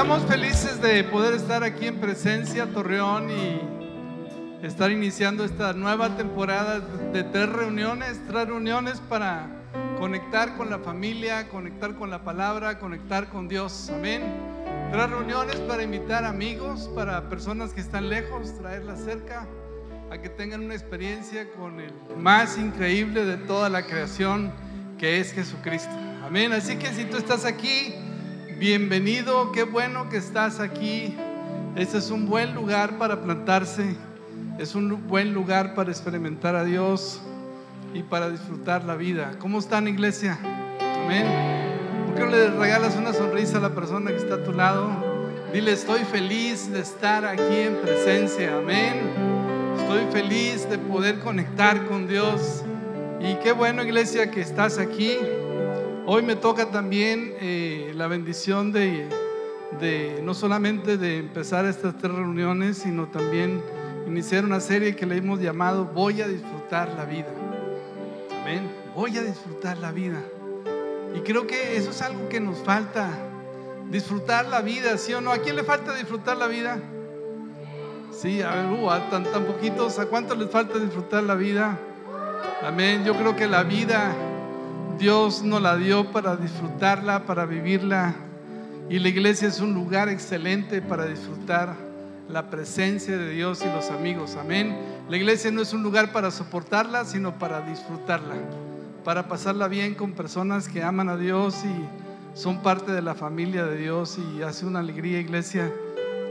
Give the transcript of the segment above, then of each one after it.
estamos felices de poder estar aquí en presencia, Torreón, y estar iniciando esta nueva temporada de tres reuniones, tres reuniones para conectar con la familia, conectar con la palabra, conectar con Dios. Amén. Tres reuniones para invitar amigos, para personas que están lejos, traerlas cerca, a que tengan una experiencia con el más increíble de toda la creación, que es Jesucristo. Amén. Así que si tú estás aquí, bienvenido, qué bueno que estás aquí. Este es un buen lugar para plantarse, es un buen lugar para experimentar a Dios y para disfrutar la vida. ¿Cómo están, iglesia? Amén. ¿Por qué no le regalas una sonrisa a la persona que está a tu lado? Dile, estoy feliz de estar aquí en presencia. Amén. Estoy feliz de poder conectar con Dios. Y qué bueno, iglesia, que estás aquí. Hoy me toca también eh, la bendición de, no solamente de empezar estas tres reuniones, sino también iniciar una serie que le hemos llamado Voy a disfrutar la vida. Amén. Voy a disfrutar la vida. Y creo que eso es algo que nos falta. Disfrutar la vida, ¿sí o no? ¿A quién le falta disfrutar la vida? Sí, a ver, uh, a tan, tan poquitos, ¿a cuántos les falta disfrutar la vida? Amén. Yo creo que la vida Dios nos la dio para disfrutarla, para vivirla. Y la iglesia es un lugar excelente para disfrutar la presencia de Dios y los amigos. Amén. La iglesia no es un lugar para soportarla, sino para disfrutarla. Para pasarla bien con personas que aman a Dios y son parte de la familia de Dios. Y hace una alegría, iglesia,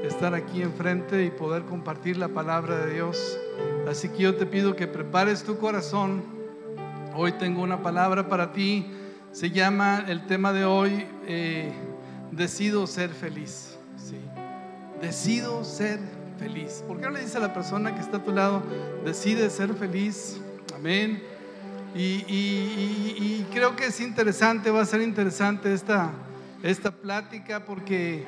estar aquí enfrente y poder compartir la palabra de Dios. Así que yo te pido que prepares tu corazón Hoy tengo una palabra para ti. Se llama el tema de hoy, eh, decido ser feliz. Sí. Decido ser feliz. ¿Por qué no le dice a la persona que está a tu lado, decide ser feliz? Amén. Y, creo que es interesante, va a ser interesante esta, esta plática porque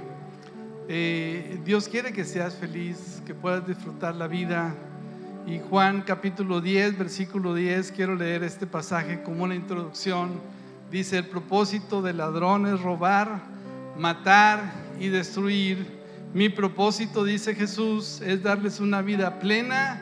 eh, Dios quiere que seas feliz, que puedas disfrutar la vida y Juan capítulo 10, versículo 10, quiero leer este pasaje como una introducción. Dice, el propósito del ladrón es robar, matar y destruir. Mi propósito, dice Jesús, es darles una vida plena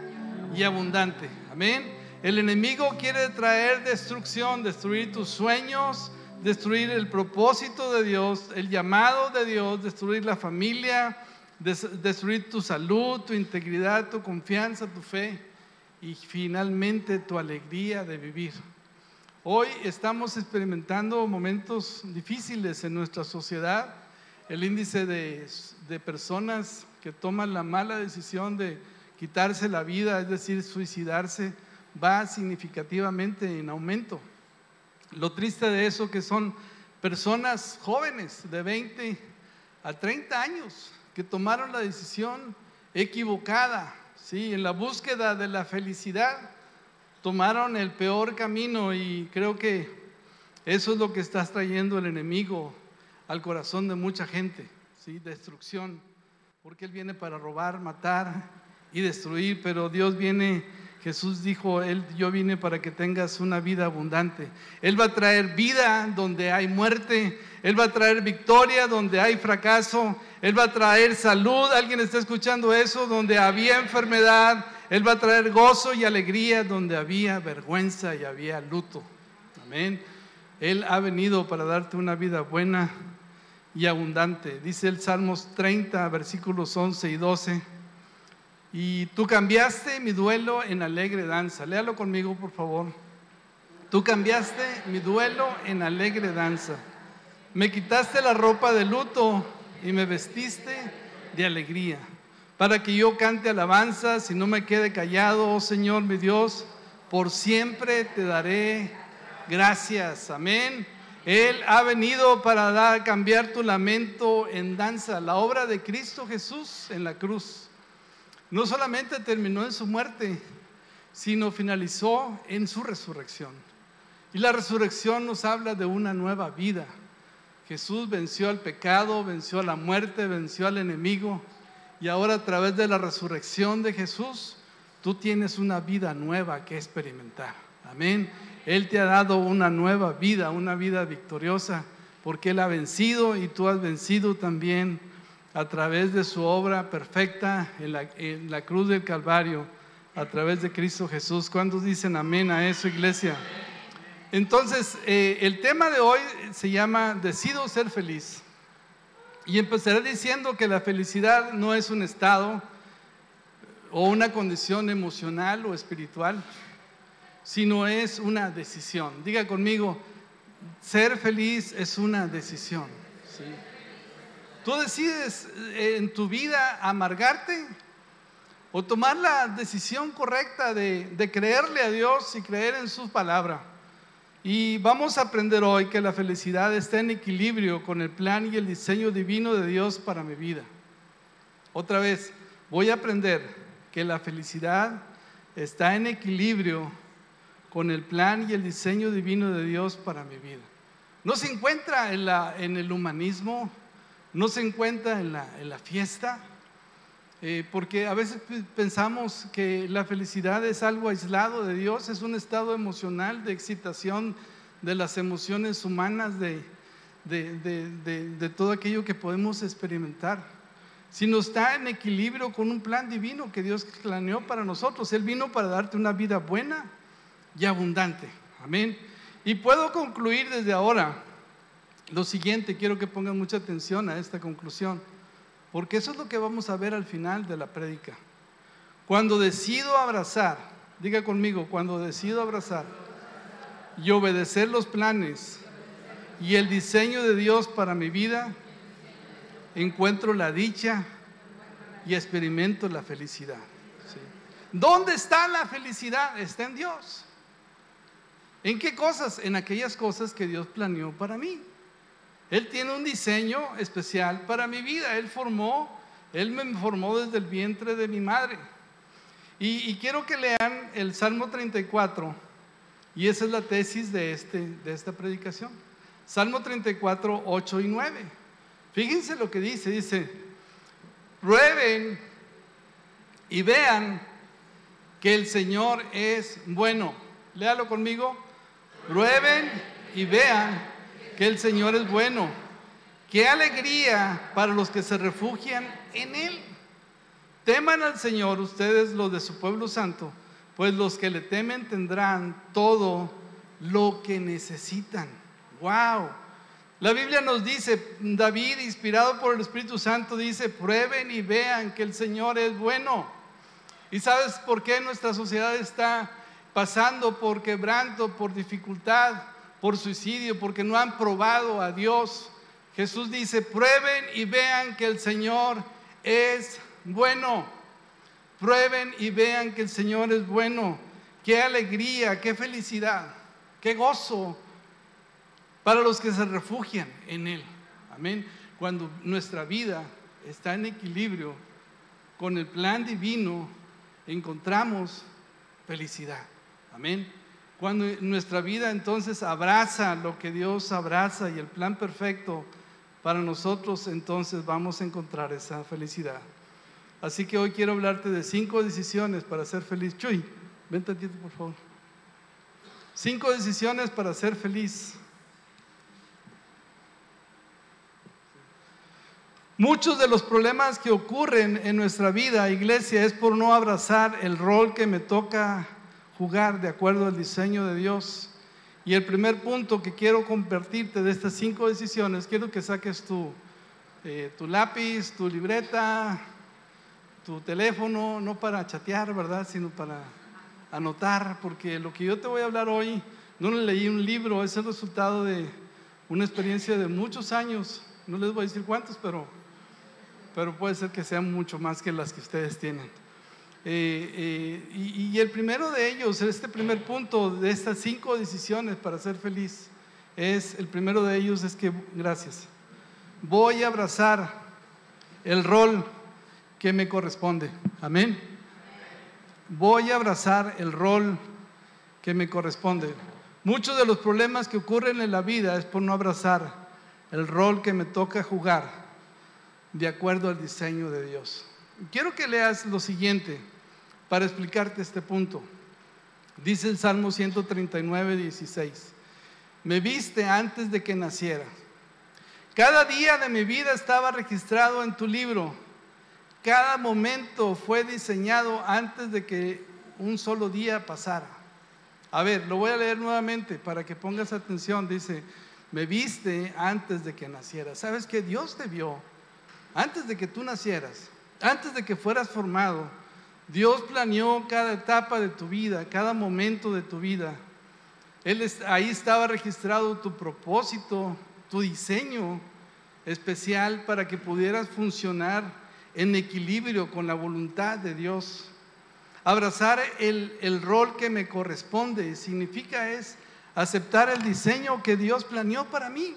y abundante. Amén. El enemigo quiere traer destrucción, destruir tus sueños, destruir el propósito de Dios, el llamado de Dios, destruir la familia, destruir tu salud, tu integridad, tu confianza, tu fe y finalmente tu alegría de vivir. Hoy estamos experimentando momentos difíciles en nuestra sociedad. El índice de, de, personas que toman la mala decisión de quitarse la vida, es decir, suicidarse, va significativamente en aumento. Lo triste de eso que son personas jóvenes de 20 a 30 años que tomaron la decisión equivocada, ¿sí? en la búsqueda de la felicidad, tomaron el peor camino y creo que eso es lo que está trayendo el enemigo al corazón de mucha gente, ¿sí? destrucción, porque Él viene para robar, matar y destruir, pero Dios viene Jesús dijo, él, yo vine para que tengas una vida abundante. Él va a traer vida donde hay muerte. Él va a traer victoria donde hay fracaso. Él va a traer salud. ¿Alguien está escuchando eso? Donde había enfermedad. Él va a traer gozo y alegría donde había vergüenza y había luto. Amén. Él ha venido para darte una vida buena y abundante. Dice el Salmos 30, versículos 11 y 12. Y tú cambiaste mi duelo en alegre danza. Léalo conmigo, por favor. Tú cambiaste mi duelo en alegre danza. Me quitaste la ropa de luto y me vestiste de alegría. Para que yo cante alabanzas y no me quede callado, oh Señor mi Dios, por siempre te daré gracias. Amén. Él ha venido para dar, cambiar tu lamento en danza. La obra de Cristo Jesús en la cruz no solamente terminó en su muerte, sino finalizó en su resurrección. Y la resurrección nos habla de una nueva vida. Jesús venció al pecado, venció a la muerte, venció al enemigo. Y ahora a través de la resurrección de Jesús, tú tienes una vida nueva que experimentar. Amén. Él te ha dado una nueva vida, una vida victoriosa, porque Él ha vencido y tú has vencido también a través de su obra perfecta en la, cruz del Calvario, a través de Cristo Jesús. ¿Cuántos dicen amén a eso, iglesia? Entonces, eh, el tema de hoy se llama Decido ser feliz. Y empezaré diciendo que la felicidad no es un estado o una condición emocional o espiritual, sino es una decisión. Diga conmigo, ser feliz es una decisión. Tú decides eh, en tu vida amargarte o tomar la decisión correcta de, de creerle a Dios y creer en su palabra. Y vamos a aprender hoy que la felicidad está en equilibrio con el plan y el diseño divino de Dios para mi vida. Otra vez, voy a aprender que la felicidad está en equilibrio con el plan y el diseño divino de Dios para mi vida. No se encuentra en, la, en el humanismo, no se encuentra en la, en la fiesta, eh, porque a veces pensamos que la felicidad es algo aislado de Dios, es un estado emocional de excitación de las emociones humanas, de, de, todo aquello que podemos experimentar, sino está en equilibrio con un plan divino que Dios planeó para nosotros. Él vino para darte una vida buena y abundante. Amén. Y puedo concluir desde ahora lo siguiente, quiero que pongan mucha atención a esta conclusión. Porque eso es lo que vamos a ver al final de la prédica. Cuando decido abrazar, diga conmigo, cuando decido abrazar y obedecer los planes y el diseño de Dios para mi vida, encuentro la dicha y experimento la felicidad. ¿Dónde está la felicidad? Está en Dios. ¿En qué cosas? En aquellas cosas que Dios planeó para mí. Él tiene un diseño especial para mi vida. Él formó, Él me formó desde el vientre de mi madre. Y, quiero que lean el Salmo 34, y esa es la tesis de, este, de esta predicación. Salmo 34, 8 y 9. Fíjense lo que dice, dice, prueben y vean que el Señor es bueno. Léalo conmigo. Prueben y vean que el Señor es bueno. Qué alegría para los que se refugian en Él. Teman al Señor ustedes los de su pueblo santo, pues los que le temen tendrán todo lo que necesitan. Wow. La Biblia nos dice, David, inspirado por el Espíritu Santo, dice, prueben y vean que el Señor es bueno. ¿Y sabes por qué nuestra sociedad está pasando por quebranto, por dificultad? Por suicidio, porque no han probado a Dios. Jesús dice, prueben y vean que el Señor es bueno. Prueben y vean que el Señor es bueno. Qué alegría, qué felicidad, qué gozo para los que se refugian en Él. Amén. Cuando nuestra vida está en equilibrio con el plan divino, encontramos felicidad. Amén. Cuando nuestra vida entonces abraza lo que Dios abraza y el plan perfecto para nosotros, entonces vamos a encontrar esa felicidad. Así que hoy quiero hablarte de cinco decisiones para ser feliz. Chuy, ven tantito por favor. Cinco decisiones para ser feliz. Muchos de los problemas que ocurren en nuestra vida, iglesia, es por no abrazar el rol que me toca jugar de acuerdo al diseño de Dios. Y el primer punto que quiero compartirte de estas cinco decisiones, quiero que saques tu, eh, tu lápiz, tu libreta, tu teléfono, no para chatear, ¿verdad? Sino para anotar, porque lo que yo te voy a hablar hoy, no le leí un libro, es el resultado de una experiencia de muchos años, no les voy a decir cuántos, pero, pero puede ser que sean mucho más que las que ustedes tienen. Eh, eh, y, el primero de ellos, este primer punto de estas cinco decisiones para ser feliz, es, el primero de ellos es que, gracias, voy a abrazar el rol que me corresponde. Amén. Voy a abrazar el rol que me corresponde. Muchos de los problemas que ocurren en la vida es por no abrazar el rol que me toca jugar de acuerdo al diseño de Dios. Quiero que leas lo siguiente para explicarte este punto. Dice el Salmo 139, 16. Me viste antes de que naciera Cada día de mi vida estaba registrado en tu libro. Cada momento fue diseñado antes de que un solo día pasara. A ver, lo voy a leer nuevamente para que pongas atención. Dice, me viste antes de que naciera. ¿Sabes que Dios te vio antes de que tú nacieras, antes de que fueras formado? Dios planeó cada etapa de tu vida, cada momento de tu vida. Él, ahí estaba registrado tu propósito, tu diseño especial para que pudieras funcionar en equilibrio con la voluntad de Dios. Abrazar el, el rol que me corresponde significa es aceptar el diseño que Dios planeó para mí.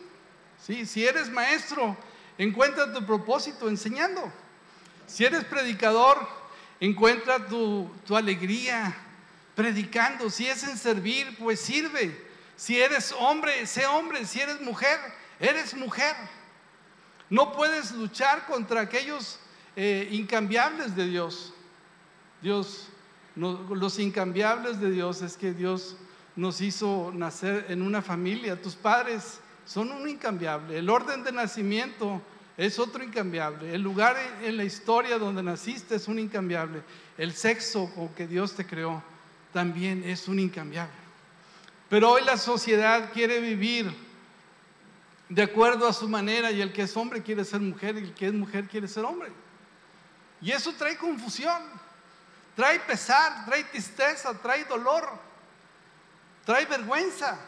¿Sí? Si eres maestro, encuentra tu propósito enseñando. Si eres predicador, encuentra tu, tu alegría predicando. Si es en servir, pues sirve. Si eres hombre, sé hombre. Si eres mujer, eres mujer. No puedes luchar contra aquellos eh, incambiables de Dios. Dios, los incambiables de Dios es que Dios nos hizo nacer en una familia. Tus padres son un incambiable. El orden de nacimiento es otro incambiable. El lugar en la historia donde naciste es un incambiable. El sexo con que Dios te creó también es un incambiable. Pero hoy la sociedad quiere vivir de acuerdo a su manera y el que es hombre quiere ser mujer y el que es mujer quiere ser hombre. Y eso trae confusión, trae pesar, trae tristeza, trae dolor, trae vergüenza.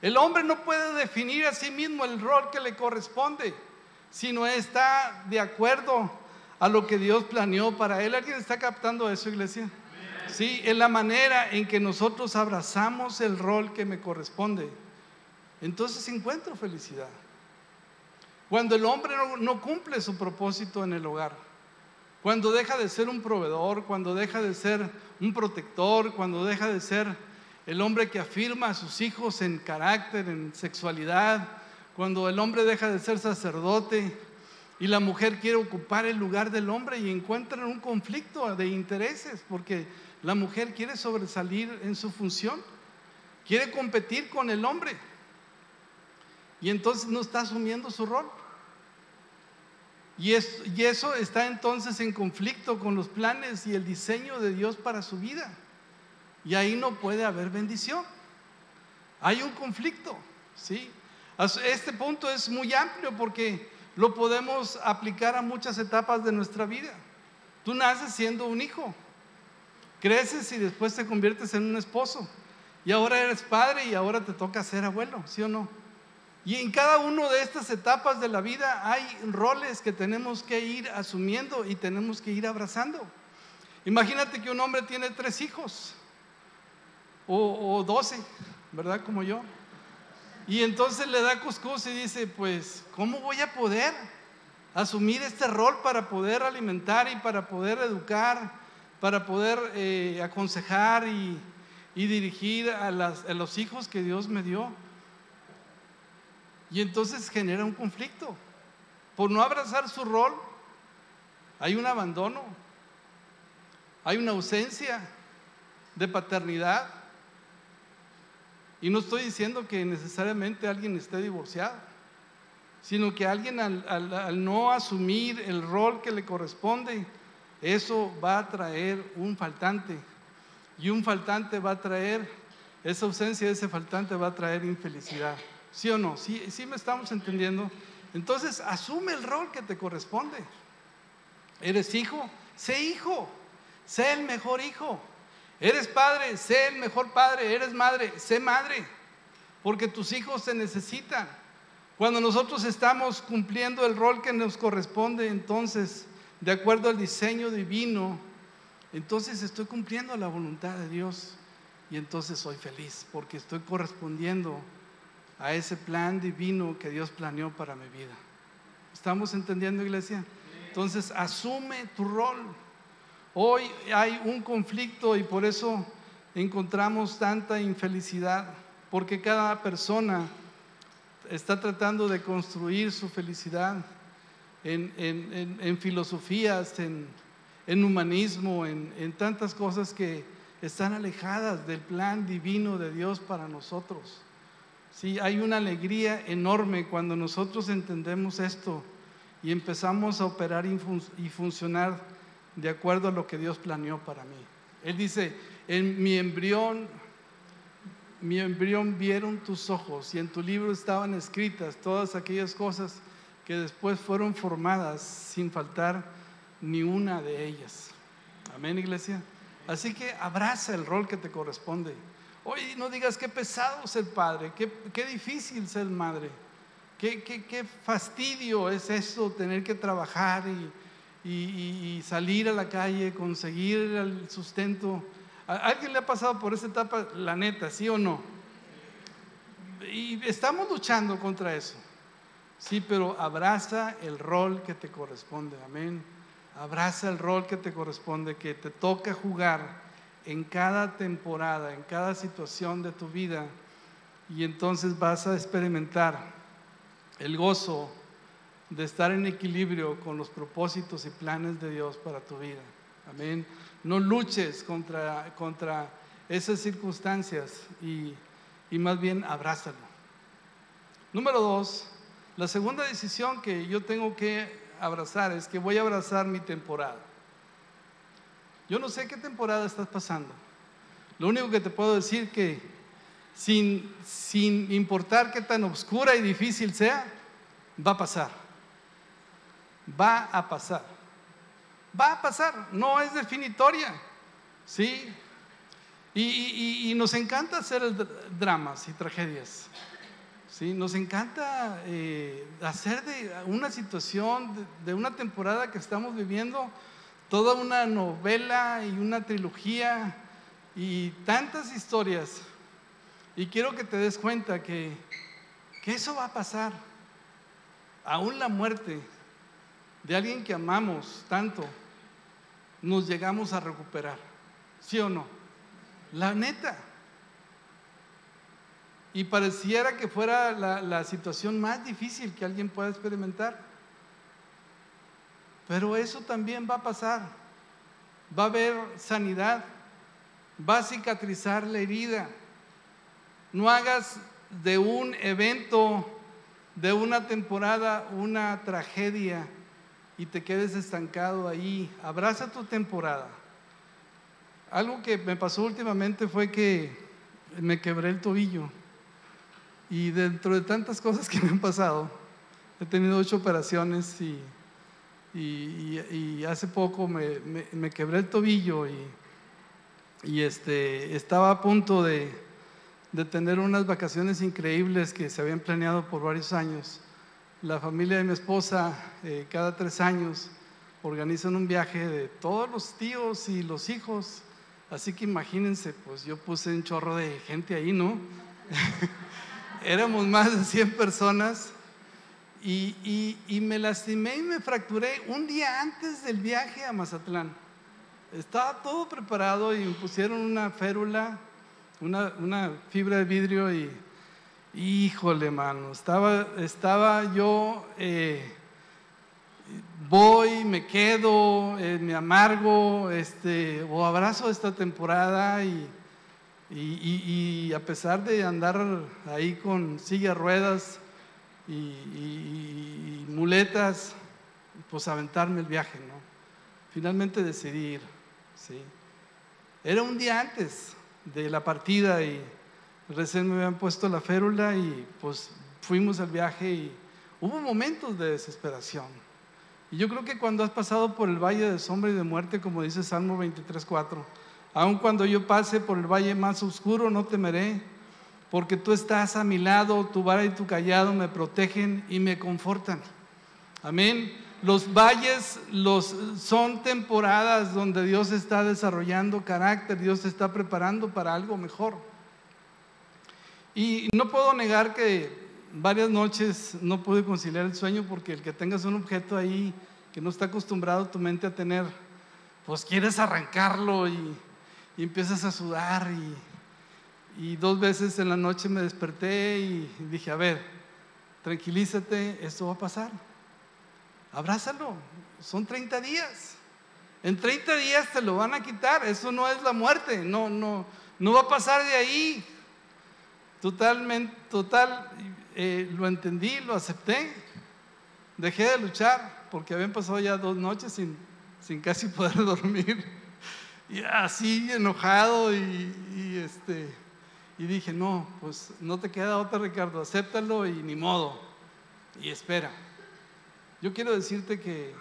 El hombre no puede definir a sí mismo el rol que le corresponde, sino está de acuerdo a lo que Dios planeó para él. ¿Alguien está captando eso, iglesia? Sí, en la manera en que nosotros abrazamos el rol que me corresponde, entonces encuentro felicidad. Cuando el hombre no, cumple su propósito en el hogar, cuando deja de ser un proveedor, cuando deja de ser un protector, cuando deja de ser el hombre que afirma a sus hijos en carácter, en sexualidad, cuando el hombre deja de ser sacerdote y la mujer quiere ocupar el lugar del hombre y encuentran un conflicto de intereses, porque la mujer quiere sobresalir en su función, quiere competir con el hombre y entonces no está asumiendo su rol. Y, eso está entonces en conflicto con los planes y el diseño de Dios para su vida. Y ahí no puede haber bendición. Hay un conflicto, ¿sí? Este punto es muy amplio porque lo podemos aplicar a muchas etapas de nuestra vida. Tú naces siendo un hijo, creces y después te conviertes en un esposo. Y ahora eres padre y ahora te toca ser abuelo, ¿sí o no? Y en cada una de estas etapas de la vida hay roles que tenemos que ir asumiendo y tenemos que ir abrazando. Imagínate que un hombre tiene tres hijos o, doce, ¿verdad? Como yo. Y entonces le da cuscús y dice, pues, ¿cómo voy a poder asumir este rol para poder alimentar y para poder educar, para poder eh, aconsejar y, dirigir a los hijos que Dios me dio? Y entonces genera un conflicto. Por no abrazar su rol, hay un abandono, hay una ausencia de paternidad. Y no estoy diciendo que necesariamente alguien esté divorciado, sino que alguien al, no asumir el rol que le corresponde, eso va a traer un faltante. Y un faltante va a traer, esa ausencia de ese faltante va a traer infelicidad. ¿Sí o no? ¿Sí, sí me estamos entendiendo? Entonces, asume el rol que te corresponde. ¿Eres hijo? Sé hijo. Sé el mejor hijo. ¿Eres padre? Sé el mejor padre. ¿Eres madre? Sé madre. Porque tus hijos se necesitan. Cuando nosotros estamos cumpliendo el rol que nos corresponde, entonces, de acuerdo al diseño divino, entonces estoy cumpliendo la voluntad de Dios. Y entonces soy feliz porque estoy correspondiendo a ese plan divino que Dios planeó para mi vida. ¿Estamos entendiendo, iglesia? Entonces, asume tu rol. Hoy hay un conflicto y por eso encontramos tanta infelicidad, porque cada persona está tratando de construir su felicidad en, filosofías, en, humanismo, en tantas cosas que están alejadas del plan divino de Dios para nosotros. Sí, hay una alegría enorme cuando nosotros entendemos esto y empezamos a operar y, funcionar de acuerdo a lo que Dios planeó para mí. Él dice, en mi embrión, mi embrión vieron tus ojos y en tu libro estaban escritas todas aquellas cosas que después fueron formadas sin faltar ni una de ellas. Amén, iglesia. Así que abraza el rol que te corresponde. Hoy no digas qué pesado ser padre, qué, difícil ser madre, qué, fastidio es eso, tener que trabajar y, salir a la calle, conseguir el sustento. ¿A alguien le ha pasado por esa etapa, la neta, sí o no? Y estamos luchando contra eso. Sí, pero abraza el rol que te corresponde, amén. Abraza el rol que te corresponde, que te toca jugar en cada temporada, en cada situación de tu vida, y entonces vas a experimentar el gozo de estar en equilibrio con los propósitos y planes de Dios para tu vida. Amén. No luches contra, contra esas circunstancias y, y más bien abrázalo. Número dos, la segunda decisión que yo tengo que abrazar es que voy a abrazar mi temporada. Yo no sé qué temporada estás pasando. Lo único que te puedo decir que sin, sin importar qué tan oscura y difícil sea, va a pasar. Va a pasar. Va a pasar. No es definitoria. ¿Sí? Y, nos encanta hacer dramas y tragedias. ¿sí? Nos encanta eh, hacer de una situación, de, una temporada que estamos viviendo, toda una novela y una trilogía y tantas historias. Y quiero que te des cuenta que, que eso va a pasar. Aún la muerte de alguien que amamos tanto, nos llegamos a recuperar. ¿Sí o no? La neta. Y pareciera que fuera la, situación más difícil que alguien pueda experimentar. Pero eso también va a pasar. Va a haber sanidad. Va a cicatrizar la herida. No hagas de un evento, de una temporada, una tragedia y te quedes estancado ahí. Abraza tu temporada. Algo que me pasó últimamente fue que me quebré el tobillo. Y dentro de tantas cosas que me han pasado, he tenido ocho operaciones y, y, hace poco me, me, quebré el tobillo y, y este, estaba a punto de, de tener unas vacaciones increíbles que se habían planeado por varios años. La familia de mi esposa, eh, cada tres años, organizan un viaje de todos los tíos y los hijos. Así que imagínense, pues yo puse un chorro de gente ahí, ¿no? éramos más de 100 personas y, me lastimé y me fracturé un día antes del viaje a Mazatlán. Estaba todo preparado y me pusieron una férula, una, fibra de vidrio y, híjole, mano, estaba, estaba yo, eh, voy, me quedo, eh, me amargo, este, o abrazo esta temporada y y, a pesar de andar ahí con silla ruedas y, muletas, pues aventarme el viaje, ¿no? Finalmente decidí ir, ¿sí? Era un día antes de la partida y recién me habían puesto la férula y pues fuimos al viaje y hubo momentos de desesperación. Y yo creo que cuando has pasado por el valle de sombra y de muerte, como dice Salmo 23.4, Aun cuando yo pase por el valle más oscuro, no temeré, porque tú estás a mi lado, tu vara y tu callado me protegen y me confortan. Amén. Los valles los, son temporadas donde Dios está desarrollando carácter, Dios está preparando para algo mejor. Y no puedo negar que varias noches no pude conciliar el sueño porque el que tengas un objeto ahí que no está acostumbrado tu mente a tener, pues quieres arrancarlo y, y empiezas a sudar y, dos veces en la noche me desperté y dije, a ver, tranquilízate, esto va a pasar. Abrázalo, son 30 días. En 30 días te lo van a quitar, eso no es la muerte, no, no, no va a pasar de ahí. Totalmente, total, eh, lo entendí, lo acepté. Dejé de luchar porque habían pasado ya dos noches sin, sin casi poder dormir. Y así enojado y, este, y dije, no, pues no te queda otra, Ricardo, acéptalo y ni modo. Y espera. Yo quiero decirte que,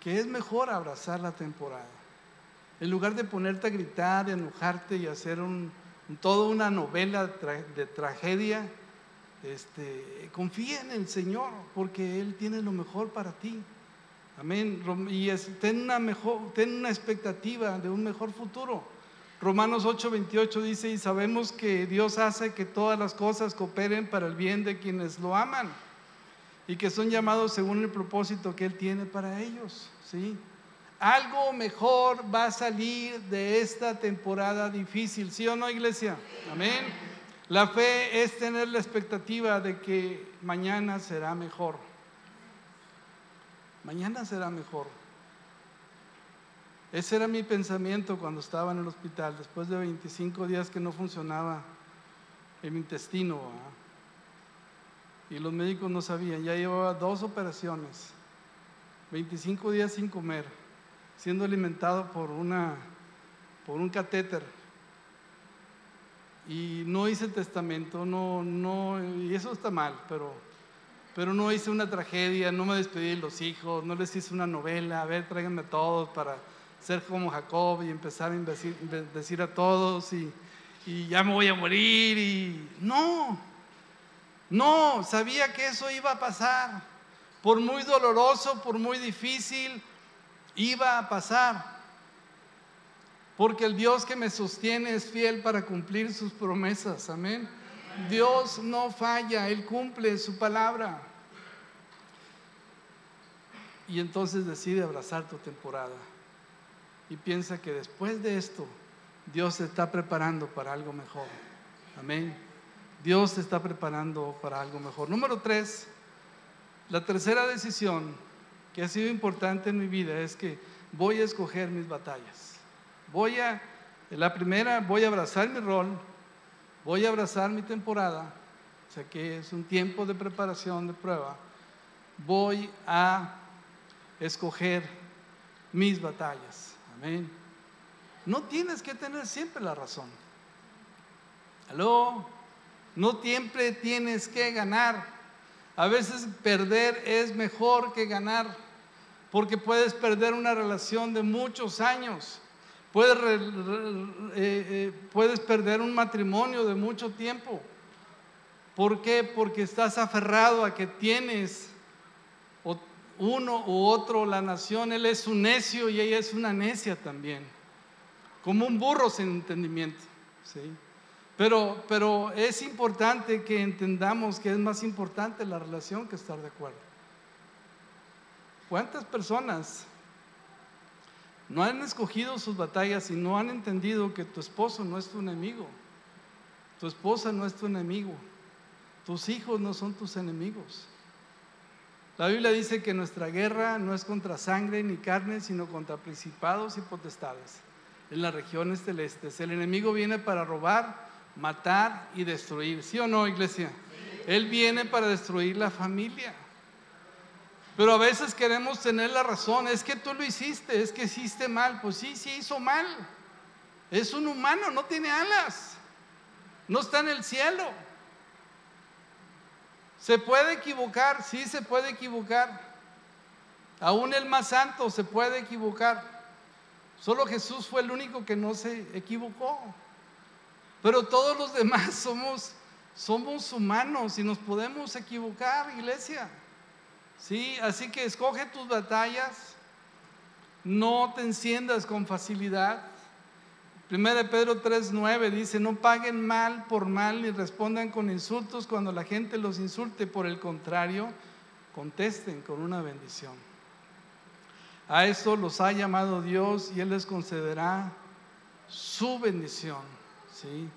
que es mejor abrazar la temporada. En lugar de ponerte a gritar, enojarte y hacer un, toda una novela de tragedia, este, confía en el Señor porque Él tiene lo mejor para ti. Amén. Y ten, una mejor, ten una expectativa de un mejor futuro. Romanos 8:28 dice, y sabemos que Dios hace que todas las cosas cooperen para el bien de quienes lo aman y que son llamados según el propósito que Él tiene para ellos. ¿sí? Algo mejor va a salir de esta temporada difícil, ¿sí o no, iglesia? Amén. La fe es tener la expectativa de que mañana será mejor. Mañana será mejor. Ese era mi pensamiento cuando estaba en el hospital, después de 25 días que no funcionaba el intestino. Y los médicos no sabían, ya llevaba dos operaciones, 25 días sin comer, siendo alimentado por, una, por un catéter. Y no hice testamento, no, no, y eso está mal, pero, pero no hice una tragedia, no me despedí de los hijos, no les hice una novela, a ver, tráiganme a todos para ser como Jacob y empezar a decir, a todos y, y ya me voy a morir y no, no, sabía que eso iba a pasar. Por muy doloroso, por muy difícil, iba a pasar. Porque el Dios que me sostiene es fiel para cumplir sus promesas. Amén. Dios no falla, Él cumple su palabra. Y entonces decide abrazar tu temporada. Y piensa que después de esto, Dios se está preparando para algo mejor. Amén. Dios te está preparando para algo mejor. Número tres, la tercera decisión que ha sido importante en mi vida es que voy a escoger mis batallas. Voy a, la primera, voy a abrazar mi rol, voy a abrazar mi temporada, o sea que es un tiempo de preparación, de prueba. Voy a escoger mis batallas. Amén. No tienes que tener siempre la razón. ¿Aló? No siempre tienes que ganar. A veces perder es mejor que ganar, porque puedes perder una relación de muchos años. Puedes, eh, eh, puedes perder un matrimonio de mucho tiempo. ¿Por qué? Porque estás aferrado a que tienes uno u otro, la nación. Él es un necio y ella es una necia también. Como un burro sin entendimiento. ¿sí? Pero, pero es importante que entendamos que es más importante la relación que estar de acuerdo. ¿Cuántas personas no han escogido sus batallas y no han entendido que tu esposo no es tu enemigo? Tu esposa no es tu enemigo. Tus hijos no son tus enemigos. La Biblia dice que nuestra guerra no es contra sangre ni carne, sino contra principados y potestades en las regiones celestes. El enemigo viene para robar, matar y destruir. ¿Sí o no, iglesia? Él viene para destruir la familia. Pero a veces queremos tener la razón, es que tú lo hiciste, es que hiciste mal. Pues sí, sí hizo mal. Es un humano, no tiene alas. No está en el cielo. ¿Se puede equivocar? Sí, se puede equivocar. Aún el más santo se puede equivocar. Solo Jesús fue el único que no se equivocó. Pero todos los demás somos, somos humanos y nos podemos equivocar, iglesia. ¿Sí? Así que escoge tus batallas, no te enciendas con facilidad. 1 Pedro 3:9 dice, no paguen mal por mal ni respondan con insultos cuando la gente los insulte, por el contrario, contesten con una bendición. A eso los ha llamado Dios y Él les concederá su bendición. ¿sí?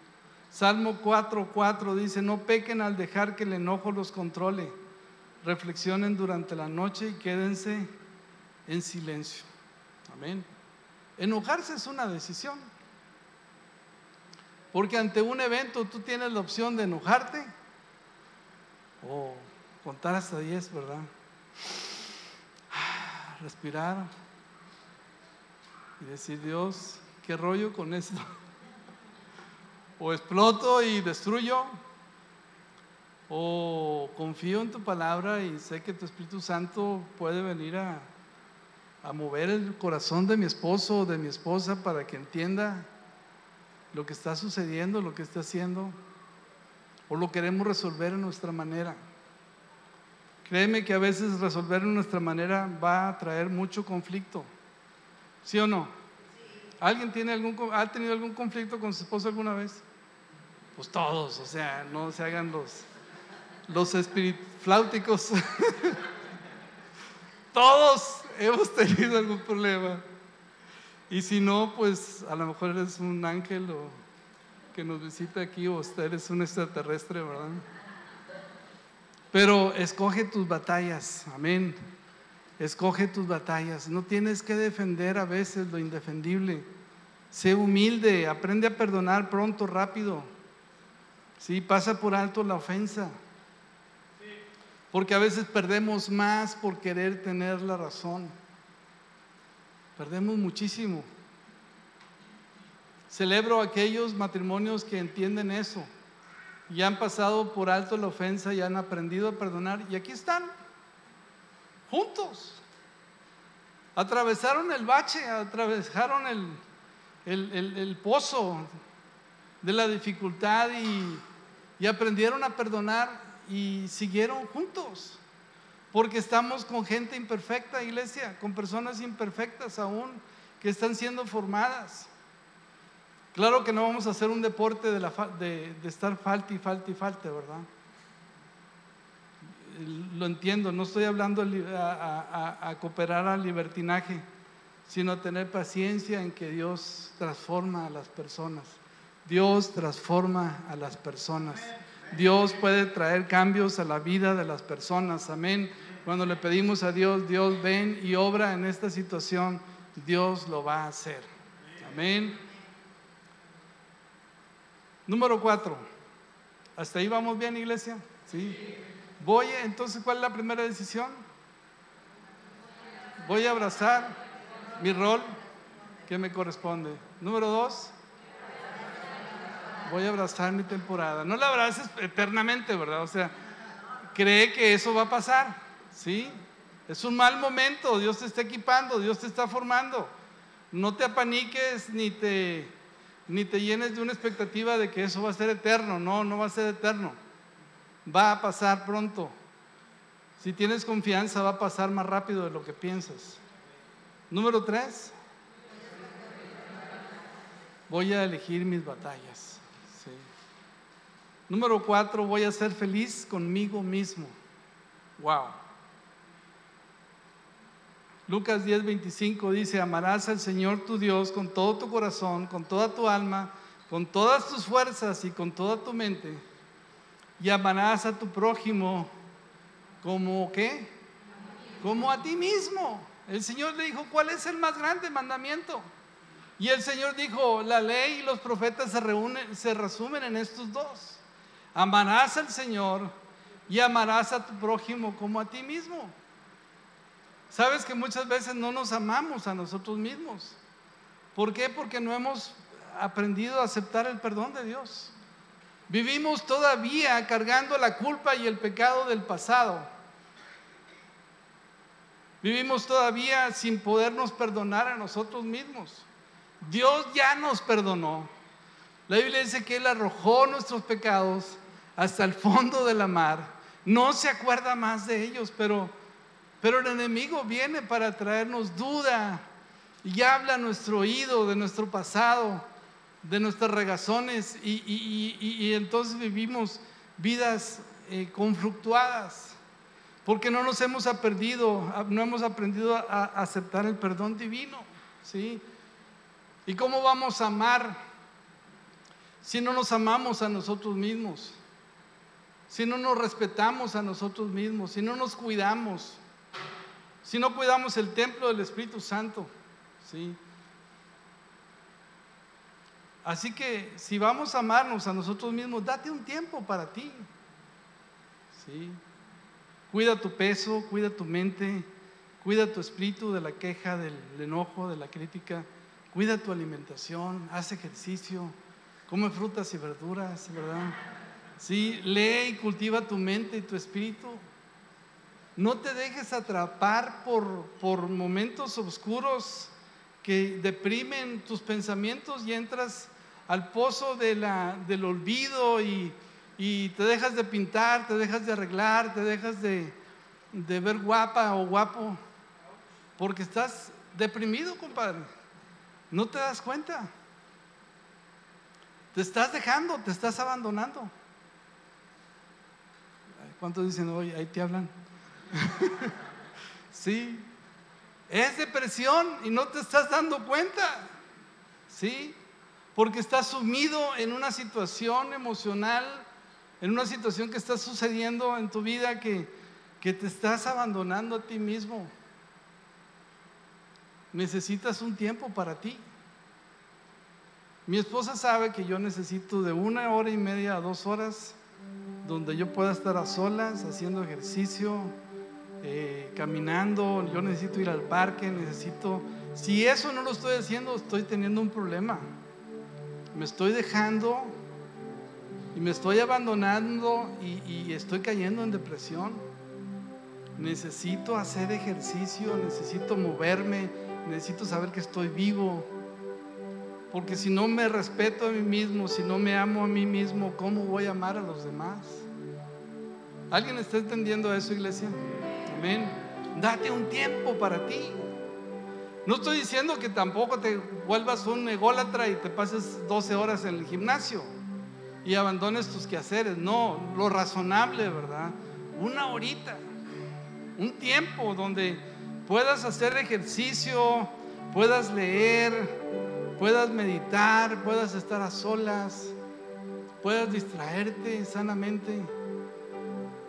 Salmo 4:4 dice, no pequen al dejar que el enojo los controle. Reflexionen durante la noche y quédense en silencio. Amén. Enojarse es una decisión. Porque ante un evento tú tienes la opción de enojarte o contar hasta 10, ¿verdad? Respirar y decir, Dios, ¿qué rollo con esto? O exploto y destruyo, o confío en tu palabra y sé que tu Espíritu Santo puede venir a, a mover el corazón de mi esposo o de mi esposa para que entienda lo que está sucediendo, lo que está haciendo, o lo queremos resolver en nuestra manera. Créeme que a veces resolver en nuestra manera va a traer mucho conflicto. ¿Sí o no? ¿Alguien tiene algún, ha tenido algún conflicto con su esposo alguna vez? Pues todos, o sea, no se hagan los, los flauticos. todos hemos tenido algún problema. Y si no, pues a lo mejor eres un ángel o que nos visita aquí o usted es un extraterrestre, ¿verdad? Pero escoge tus batallas, amén. Escoge tus batallas. No tienes que defender a veces lo indefendible. Sé humilde, aprende a perdonar pronto, rápido. Sí, pasa por alto la ofensa. Porque a veces perdemos más por querer tener la razón. Perdemos muchísimo. Celebro aquellos matrimonios que entienden eso y han pasado por alto la ofensa y han aprendido a perdonar. Y aquí están, juntos. Atravesaron el bache, atravesaron el, pozo de la dificultad y, y aprendieron a perdonar y siguieron juntos. Porque estamos con gente imperfecta, iglesia, con personas imperfectas aún que están siendo formadas. Claro que no vamos a hacer un deporte de, la, de, estar falta y falta y falta, ¿verdad? Lo entiendo, no estoy hablando a, a cooperar al libertinaje, sino tener paciencia en que Dios transforma a las personas. Dios transforma a las personas. Dios puede traer cambios a la vida de las personas. Amén. Cuando le pedimos a Dios, Dios ven y obra en esta situación, Dios lo va a hacer. Amén. Número cuatro. ¿Hasta ahí vamos bien, iglesia? Sí. Voy, entonces, ¿cuál es la primera decisión? Voy a abrazar mi rol que me corresponde. Número dos voy a abrazar mi temporada. No la abraces eternamente, ¿verdad? O sea, cree que eso va a pasar, ¿sí? Es un mal momento, Dios te está equipando, Dios te está formando. No te apaniques ni te, ni te llenes de una expectativa de que eso va a ser eterno. No, no va a ser eterno. Va a pasar pronto. Si tienes confianza, va a pasar más rápido de lo que piensas. Número tres, voy a elegir mis batallas. Número cuatro, voy a ser feliz conmigo mismo. Wow. Lucas 10, 25 dice, amarás al Señor tu Dios con todo tu corazón, con toda tu alma, con todas tus fuerzas y con toda tu mente. Y amarás a tu prójimo como qué? Como a ti mismo. El Señor le dijo, ¿cuál es el más grande mandamiento? Y el Señor dijo, la ley y los profetas se, reúnen, se resumen en estos dos. Amarás al Señor y amarás a tu prójimo como a ti mismo. Sabes que muchas veces no nos amamos a nosotros mismos. ¿Por qué? Porque no hemos aprendido a aceptar el perdón de Dios. Vivimos todavía cargando la culpa y el pecado del pasado. Vivimos todavía sin podernos perdonar a nosotros mismos. Dios ya nos perdonó. La Biblia dice que Él arrojó nuestros pecados hasta el fondo de la mar. No se acuerda más de ellos, pero, pero el enemigo viene para traernos duda y habla a nuestro oído de nuestro pasado, de nuestras regazones y, entonces vivimos vidas eh, confluctuadas porque no nos hemos aprendido, no hemos aprendido a aceptar el perdón divino, ¿sí? ¿Y cómo vamos a amar si no nos amamos a nosotros mismos? Si no nos respetamos a nosotros mismos, si no nos cuidamos, si no cuidamos el templo del Espíritu Santo, ¿sí? Así que si vamos a amarnos a nosotros mismos, date un tiempo para ti. ¿Sí? Cuida tu peso, cuida tu mente, cuida tu espíritu de la queja, del enojo, de la crítica. Cuida tu alimentación, haz ejercicio, come frutas y verduras, ¿verdad? Sí, lee y cultiva tu mente y tu espíritu. No te dejes atrapar por, por momentos oscuros que deprimen tus pensamientos y entras al pozo del olvido y, y, te dejas de pintar, te dejas de arreglar, te dejas de, de ver guapa o guapo, porque estás deprimido, compadre. No te das cuenta. Te estás dejando, te estás abandonando. ¿Cuántos dicen hoy? Ahí te hablan. sí. Es depresión y no te estás dando cuenta. Sí. Porque estás sumido en una situación emocional, en una situación que está sucediendo en tu vida que, que te estás abandonando a ti mismo. Necesitas un tiempo para ti. Mi esposa sabe que yo necesito de una hora y media a dos horas donde yo pueda estar a solas, haciendo ejercicio, eh, caminando. Yo necesito ir al parque, necesito... Si eso no lo estoy haciendo, estoy teniendo un problema. Me estoy dejando y me estoy abandonando y, y estoy cayendo en depresión. Necesito hacer ejercicio, necesito moverme, necesito saber que estoy vivo. Porque si no me respeto a mí mismo, si no me amo a mí mismo, ¿cómo voy a amar a los demás? ¿Alguien está entendiendo eso, iglesia? Amén. Date un tiempo para ti. No estoy diciendo que tampoco te vuelvas un ególatra y te pases 12 horas en el gimnasio y abandones tus quehaceres. No, lo razonable, ¿verdad? Una horita, un tiempo donde puedas hacer ejercicio, puedas leer, puedas meditar, puedas estar a solas, puedas distraerte sanamente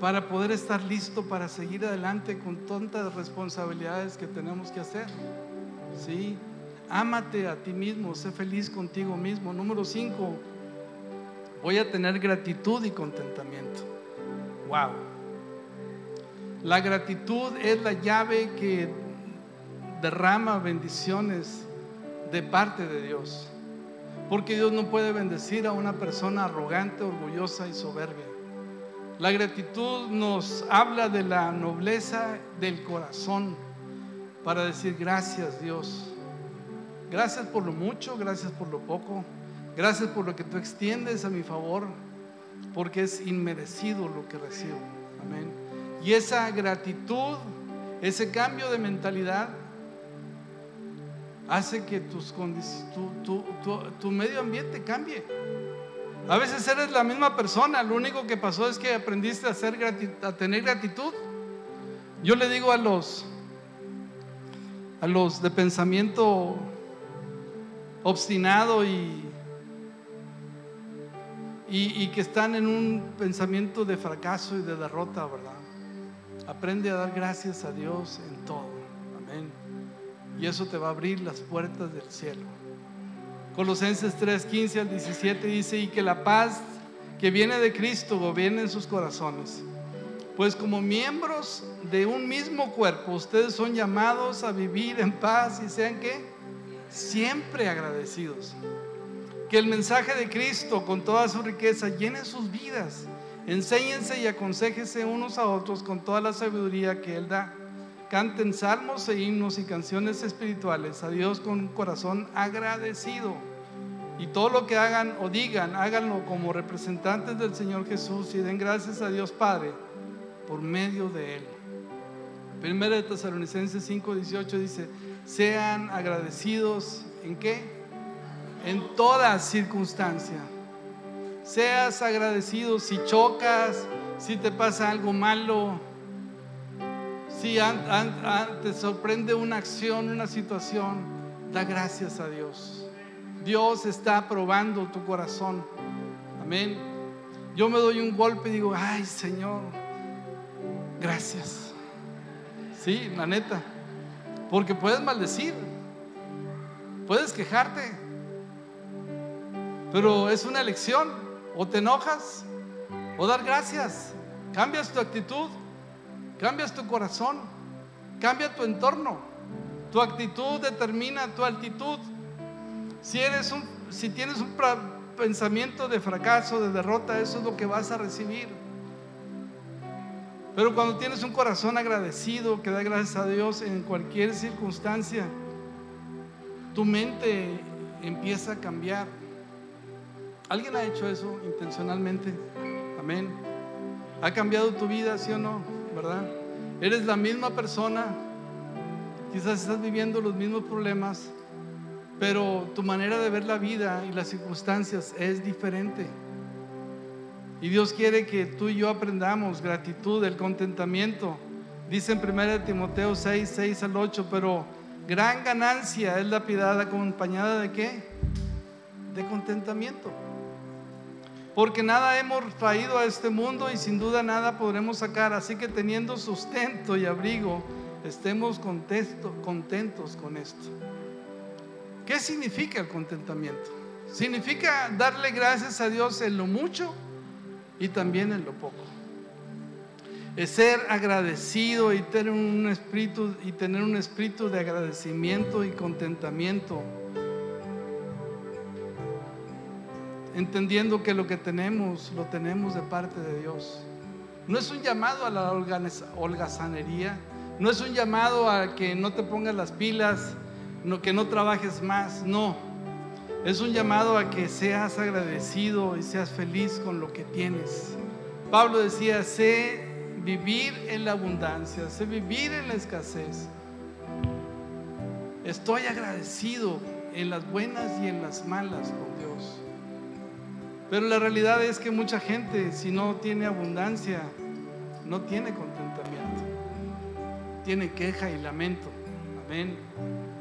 para poder estar listo para seguir adelante con tantas responsabilidades que tenemos que hacer. ¿Sí? Ámate a ti mismo, sé feliz contigo mismo. Número 5, voy a tener gratitud y contentamiento. Wow. La gratitud es la llave que derrama bendiciones de parte de Dios. Porque Dios no puede bendecir a una persona arrogante, orgullosa y soberbia. La gratitud nos habla de la nobleza del corazón para decir gracias Dios. Gracias por lo mucho, gracias por lo poco. Gracias por lo que tú extiendes a mi favor, porque es inmerecido lo que recibo. Amén. Y esa gratitud, ese cambio de mentalidad, hace que tus tu, tu, medio ambiente cambie. A veces eres la misma persona, lo único que pasó es que aprendiste a, tener gratitud. Yo le digo a los, a los de pensamiento obstinado y, y, y que están en un pensamiento de fracaso y de derrota, ¿verdad? Aprende a dar gracias a Dios en todo. Amén. Y eso te va a abrir las puertas del cielo. Colosenses 3, 15 al 17 dice, y que la paz que viene de Cristo gobierne en sus corazones. Pues como miembros de un mismo cuerpo, ustedes son llamados a vivir en paz y sean que siempre agradecidos. Que el mensaje de Cristo con toda su riqueza llene sus vidas Enséñense y aconséjense unos a otros con toda la sabiduría que Él da. Canten salmos e himnos y canciones espirituales a Dios con un corazón agradecido. Y todo lo que hagan o digan, háganlo como representantes del Señor Jesús y den gracias a Dios Padre por medio de Él. Primera de Tesalonicenses 5:18 dice, sean agradecidos en qué? En toda circunstancia Seas agradecido si chocas, si te pasa algo malo, si te sorprende una acción, una situación, da gracias a Dios. Dios está probando tu corazón. Amén. Yo me doy un golpe y digo, ay Señor, gracias. Sí, la neta. Porque puedes maldecir, puedes quejarte, Pero es una elección. O te enojas o dar gracias. Cambias tu actitud, cambias tu corazón, cambia tu entorno. Tu actitud determina tu altitud. Si, eres un, si tienes un pensamiento de fracaso, de derrota, eso es lo que vas a recibir. Pero cuando tienes un corazón agradecido, que da gracias a Dios en cualquier circunstancia, tu mente empieza a cambiar. ¿Alguien ha hecho eso intencionalmente? Amén. ¿Ha cambiado tu vida, sí o no? Eres la misma persona. Quizás estás viviendo los mismos problemas, pero tu manera de ver la vida y las circunstancias es diferente. Y Dios quiere que tú y yo aprendamos gratitud, el contentamiento. Dice en 1 Timoteo 6, 6 al 8, pero gran ganancia es la piedad acompañada de qué? De contentamiento. Porque nada hemos traído a este mundo y sin duda nada podremos sacar. Así que teniendo sustento y abrigo, estemos contentos con esto. ¿Qué significa el contentamiento? Significa darle gracias a Dios en lo mucho y también en lo poco. Es ser agradecido y tener un espíritu y tener un espíritu de agradecimiento y contentamiento entendiendo que lo que tenemos lo tenemos de parte de Dios. No es un llamado a la holgazanería, no es un llamado a que no te pongas las pilas, no, que no trabajes más, no. Es un llamado a que seas agradecido y seas feliz con lo que tienes. Pablo decía, sé vivir en la abundancia, sé vivir en la escasez. Estoy agradecido en las buenas y en las malas con Dios. Pero la realidad es que mucha gente, si no tiene abundancia, no tiene contentamiento. Tiene queja y lamento. Amén.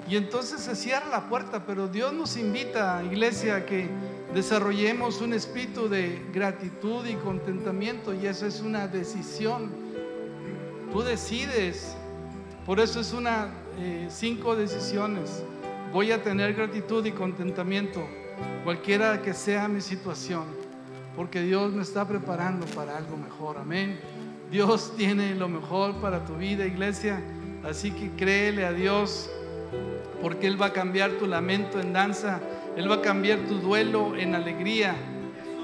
Y entonces se cierra la puerta, pero Dios nos invita, iglesia, a que desarrollemos un espíritu de gratitud y contentamiento. Y eso es una decisión. Tú decides. Por eso es una, eh, cinco decisiones. Voy a tener gratitud y contentamiento cualquiera que sea mi situación, porque Dios me está preparando para algo mejor. Amén. Dios tiene lo mejor para tu vida, iglesia. Así que créele a Dios, porque Él va a cambiar tu lamento en danza, Él va a cambiar tu duelo en alegría.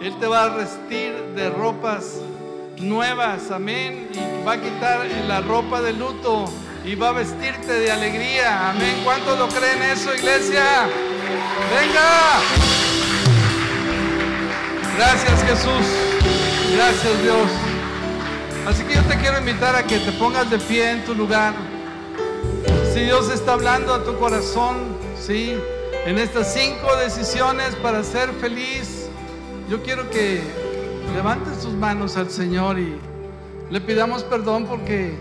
Él te va a vestir de ropas nuevas, amén. Y va a quitar la ropa de luto y va a vestirte de alegría, amén. ¿Cuántos lo creen eso, iglesia? Venga. Gracias Jesús. Gracias Dios. Así que yo te quiero invitar a que te pongas de pie en tu lugar. Si Dios está hablando a tu corazón, sí, en estas cinco decisiones para ser feliz, yo quiero que levantes tus manos al Señor y le pidamos perdón porque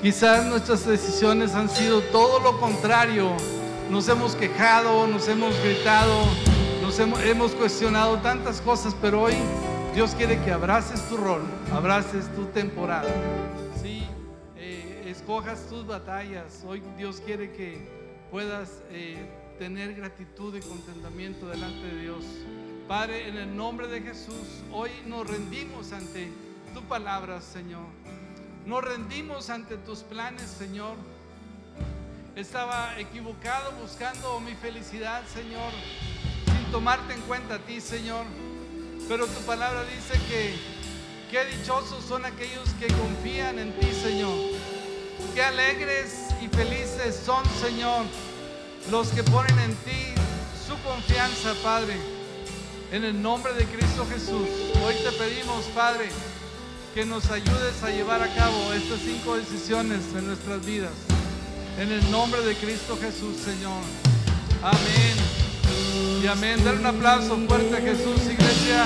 quizás nuestras decisiones han sido todo lo contrario nos hemos quejado, nos hemos gritado, nos hemos, cuestionado tantas cosas, pero hoy Dios quiere que abraces tu rol, abraces tu temporada. Sí, eh, escojas tus batallas. Hoy Dios quiere que puedas eh, tener gratitud y contentamiento delante de Dios. Padre, en el nombre de Jesús, hoy nos rendimos ante tu palabra, Señor. Nos rendimos ante tus planes, Señor estaba equivocado buscando mi felicidad, Señor, sin tomarte en cuenta a ti, Señor. Pero tu palabra dice que qué dichosos son aquellos que confían en ti, Señor. Qué alegres y felices son, Señor, los que ponen en ti su confianza, Padre. En el nombre de Cristo Jesús, hoy te pedimos, Padre, que nos ayudes a llevar a cabo estas cinco decisiones en nuestras vidas. En el nombre de Cristo Jesús, Señor. Amén. Y amén. Dar un aplauso fuerte a Jesús, iglesia.